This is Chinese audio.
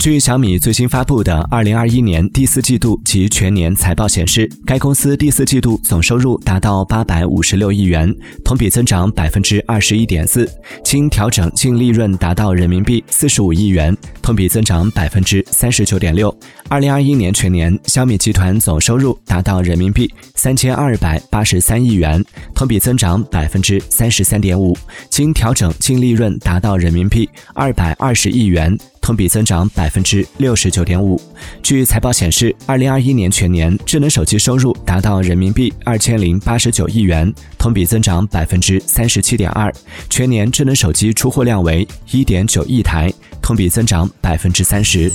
据小米最新发布的二零二一年第四季度及全年财报显示，该公司第四季度总收入达到八百五十六亿元，同比增长百分之二十一点四，经调整净利润达到人民币四十五亿元，同比增长百分之三十九点六。二零二一年全年，小米集团总收入达到人民币三千二百八十三亿元，同比增长百分之三十三点五，经调整净利润达到人民币二百二十亿元。同比增长百分之六十九点五。据财报显示，二零二一年全年智能手机收入达到人民币二千零八十九亿元，同比增长百分之三十七点二。全年智能手机出货量为一点九亿台，同比增长百分之三十。